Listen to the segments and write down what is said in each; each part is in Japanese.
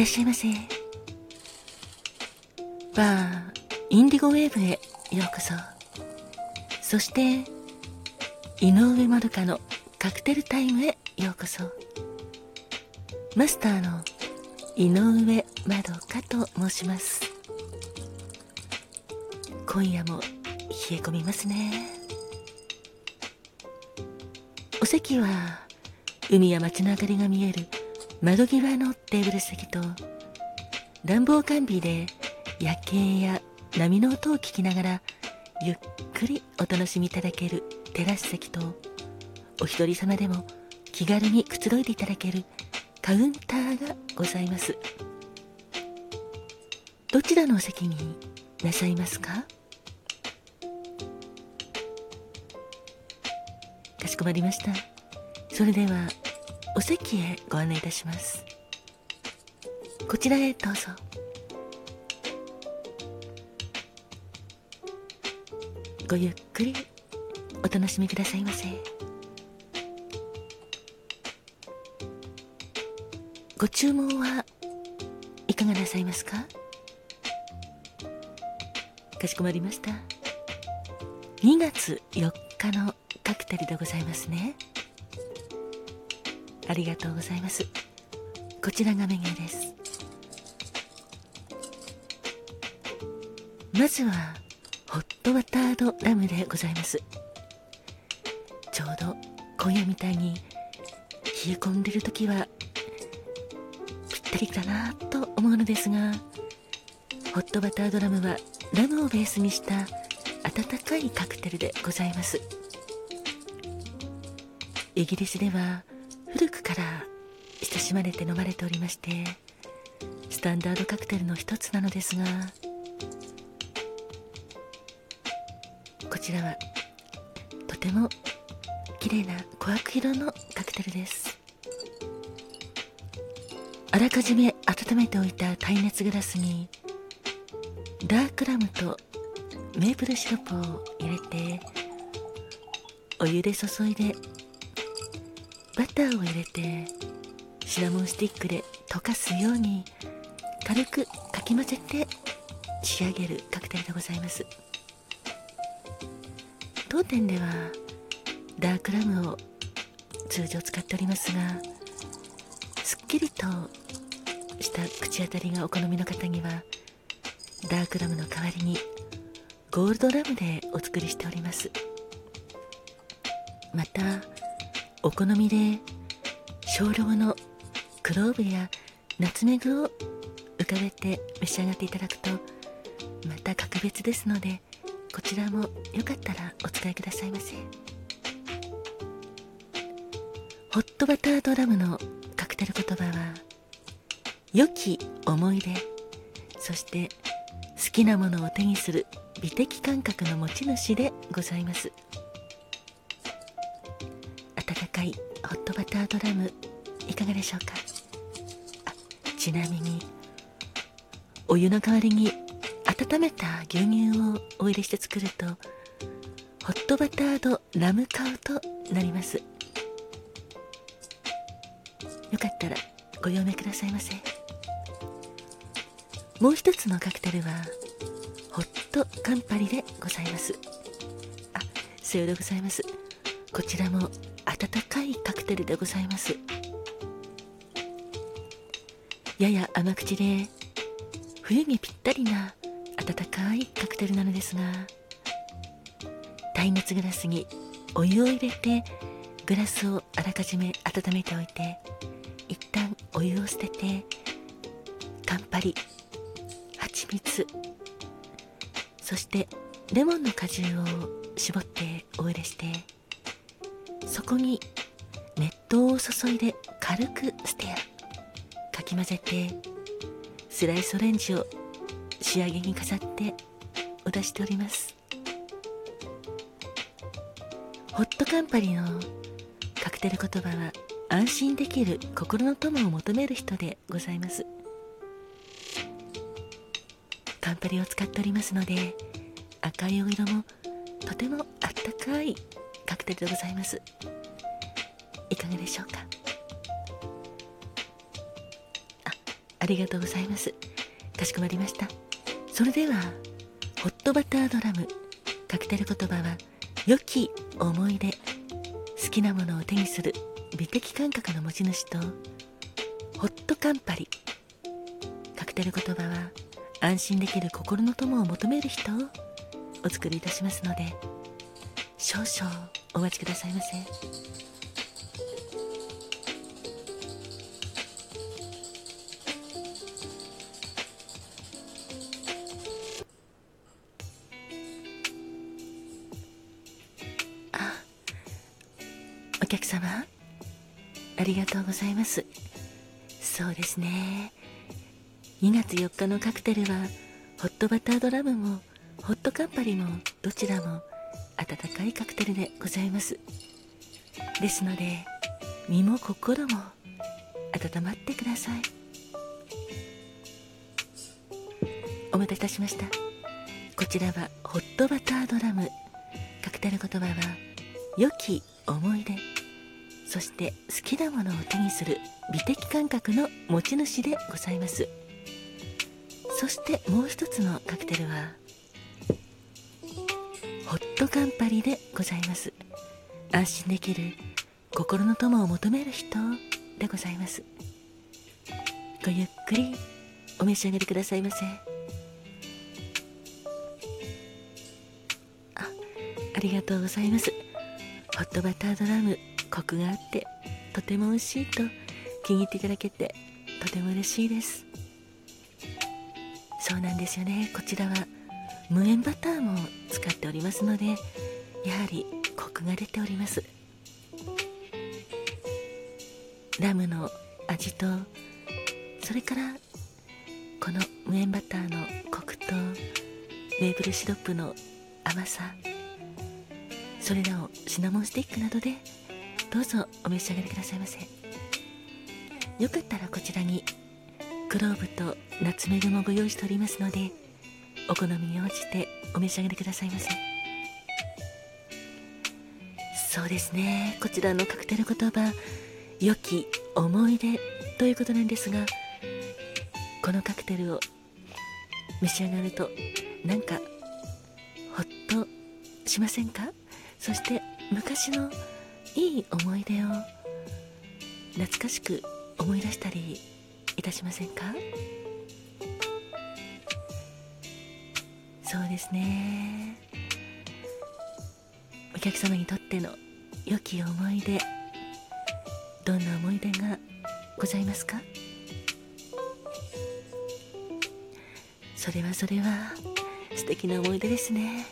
らっしゃいませ。バーインディゴウェーブへようこそ。そして井上まどかのカクテルタイムへようこそ。マスターの井上まどかと申します。今夜も冷え込みますね。お席は海や街の明かりが見える窓際のテーブル席と暖房完備で夜景や波の音を聞きながらゆっくりお楽しみいただけるテラス席とお一人様でも気軽にくつろいでいただけるカウンターがございます。どちらのお席になさいますか？かしこまりました。それではお席へご案内いたします。こちらへどうぞ。ごゆっくりお楽しみくださいませ。ご注文はいかがなさいますか？かしこまりました。2月4日のカクテルでございますね。ありがとうございます。こちらがメニューです。まずはホットバタードラムでございます。ちょうど今夜みたいに冷え込んでる時はぴったりかなと思うのですがホットバタードラムはラムをベースにした温かいカクテルでございます。イギリスでは古くから親しまれて飲まれておりましてスタンダードカクテルの一つなのですがこちらはとても綺麗な琥珀色のカクテルです。あらかじめ温めておいた耐熱グラスにダークラムとメープルシロップを入れてお湯で注いでバターを入れてシナモンスティックで溶かすように軽くかき混ぜて仕上げるカクテルでございます。当店ではダークラムを通常使っておりますがすっきりとした口当たりがお好みの方にはダークラムの代わりにゴールドラムでお作りしております。またお好みで少量のクローブやナツメグを浮かべて召し上がっていただくとまた格別ですのでこちらもよかったらお使いくださいませ。ホットバタードラムのカクテル言葉は良き思い出そして好きなものを手にする美的感覚の持ち主でございます。ホットバタードラムいかがでしょうか？ちなみにお湯の代わりに温めた牛乳をお入れして作るとホットバタードラムカウとなります。よかったらご用命くださいませ。もう一つのカクテルはホットカンパリでございます。あさようでございます。こちらも温かいカクテルでございます。やや甘口で冬にぴったりな温かいカクテルなのですが耐熱グラスにお湯を入れてグラスをあらかじめ温めておいて一旦お湯を捨ててカンパリ蜂蜜そしてレモンの果汁を絞ってお入れしてそこに熱湯を注いで軽くステアかき混ぜてスライスオレンジを仕上げに飾ってお出しております。ホットカンパニーのカクテル言葉は安心できる心の友を求める人でございます。カンパリを使っておりますので赤いお色もとてもあったかいカクテルでございます。いかがでしょうか？あありがとうございます。かしこまりました。それではホットバタードラムカクテル言葉は良き思い出好きなものを手にする美的感覚の持ち主とホットカンパリ。カクテル言葉は安心できる心の友を求める人をお作りいたしますので少々お待ちくださいませ。あお客様ありがとうございます。そうですね。2月4日のカクテルはホットバタードラムもホットカンパリもどちらも温かいカクテルでございます。ですので身も心も温まってください。お待たせいたしました。こちらはホットバタードラム。カクテル言葉は良き思い出。そして好きなものを手にする美的感覚の持ち主でございます。そしてもう一つのカクテルはホットカンパリでございます。安心できる心の友を求める人でございます。ごゆっくりお召し上がりくださいませ。あありがとうございます。ホットバタードラムコクがあってとても美味しいと気に入っていただけてとても嬉しいです。そうなんですよね。こちらは無塩バターも使っておりますのでやはりコクが出ております。ラムの味とそれからこの無塩バターのコクとメープルシロップの甘さそれらをシナモンスティックなどでどうぞお召し上がりくださいませ。よかったらこちらにクローブとナツメグもご用意しておりますのでお好みに応じてお召し上がりくださいませ。そうですね。こちらのカクテル言葉良き思い出ということなんですがこのカクテルを召し上がるとなんかほっとしませんか？そして昔のいい思い出を懐かしく思い出したりいたしませんか？そうですね。お客様にとっての良き思い出どんな思い出がございますか？それはそれは素敵な思い出ですね。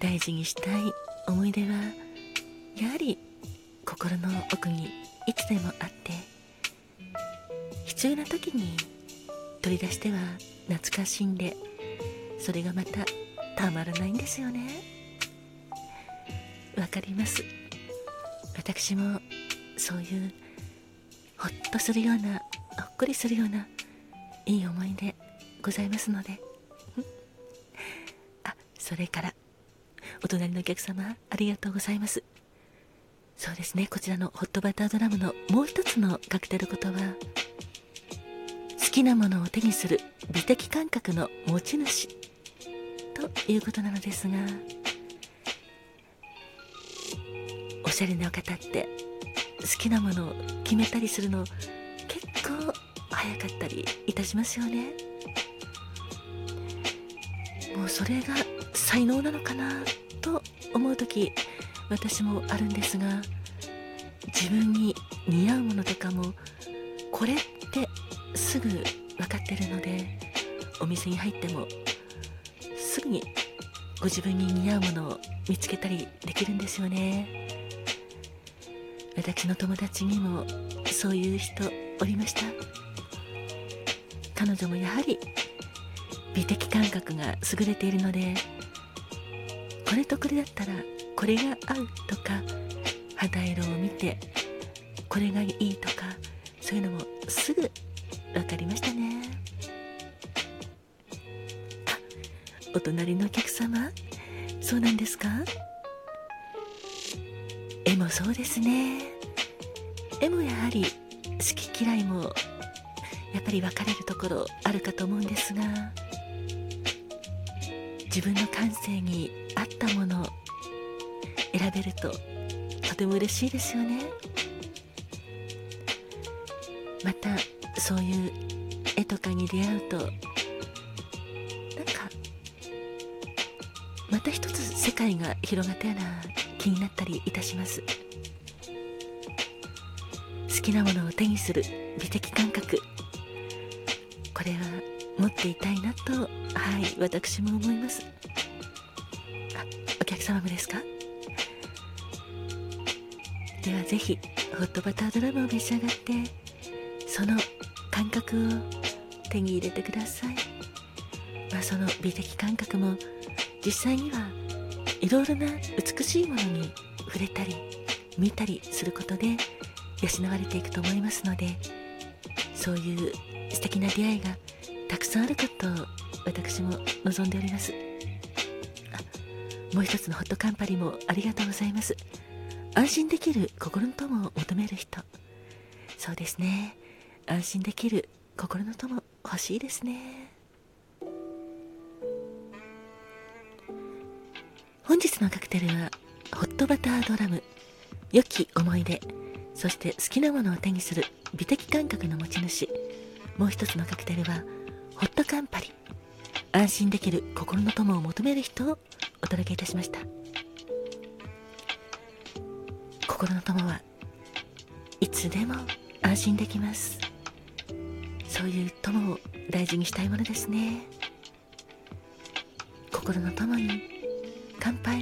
大事にしたい思い出はやはり心の奥にいつでもあって必要な時に取り出しては懐かしんでそれがまたたまらないんですよね。わかります。私もそういうほっとするようなほっこりするようないい思い出ございますので。あそれからお隣のお客様ありがとうございます。そうですね。こちらのホットバタードラムのもう一つのカクテルことはきなものを手にする美的感覚の持ち主ということなのですがおしゃれな方って好きなものを決めたりするの結構早かったりいたしますよね。もうそれが才能なのかなと思う時私もあるんですが自分に似合うものとかもこれってすぐ分かってるのでお店に入ってもすぐにご自分に似合うものを見つけたりできるんですよね。私の友達にもそういう人おりました。彼女もやはり美的感覚が優れているのでこれとこれだったらこれが合うとか肌色を見てこれがいいとかそういうのもすぐ分かりましたね。お隣のお客様そうなんですか？絵もそうですね。絵もやはり好き嫌いもやっぱり分かれるところあるかと思うんですが自分の感性に合ったもの選べるととても嬉しいですよね。またそういう絵とかに出会うとなんかまた一つ世界が広がったような気になったりいたします。好きなものを手にする美的感覚。これは持っていたいなとはい私も思います。あお客様もですか？ではぜひホットバタードラムを召し上がってその感覚を手に入れてください、まあ、その美的感覚も実際にはいろいろな美しいものに触れたり見たりすることで養われていくと思いますのでそういう素敵な出会いがたくさんあることを私も望んでおります。もう一つのホットカンパニーもありがとうございます。安心できる心の友を求める人。そうですね。安心できる心の友欲しいですね。本日のカクテルはホットバタードラム。良き思い出。そして好きなものを手にする美的感覚の持ち主。もう一つのカクテルはホットカンパリ。安心できる心の友を求める人をお届けいたしました。心の友はいつでも安心できます。そういう友を大事にしたいものですね。心の友に乾杯。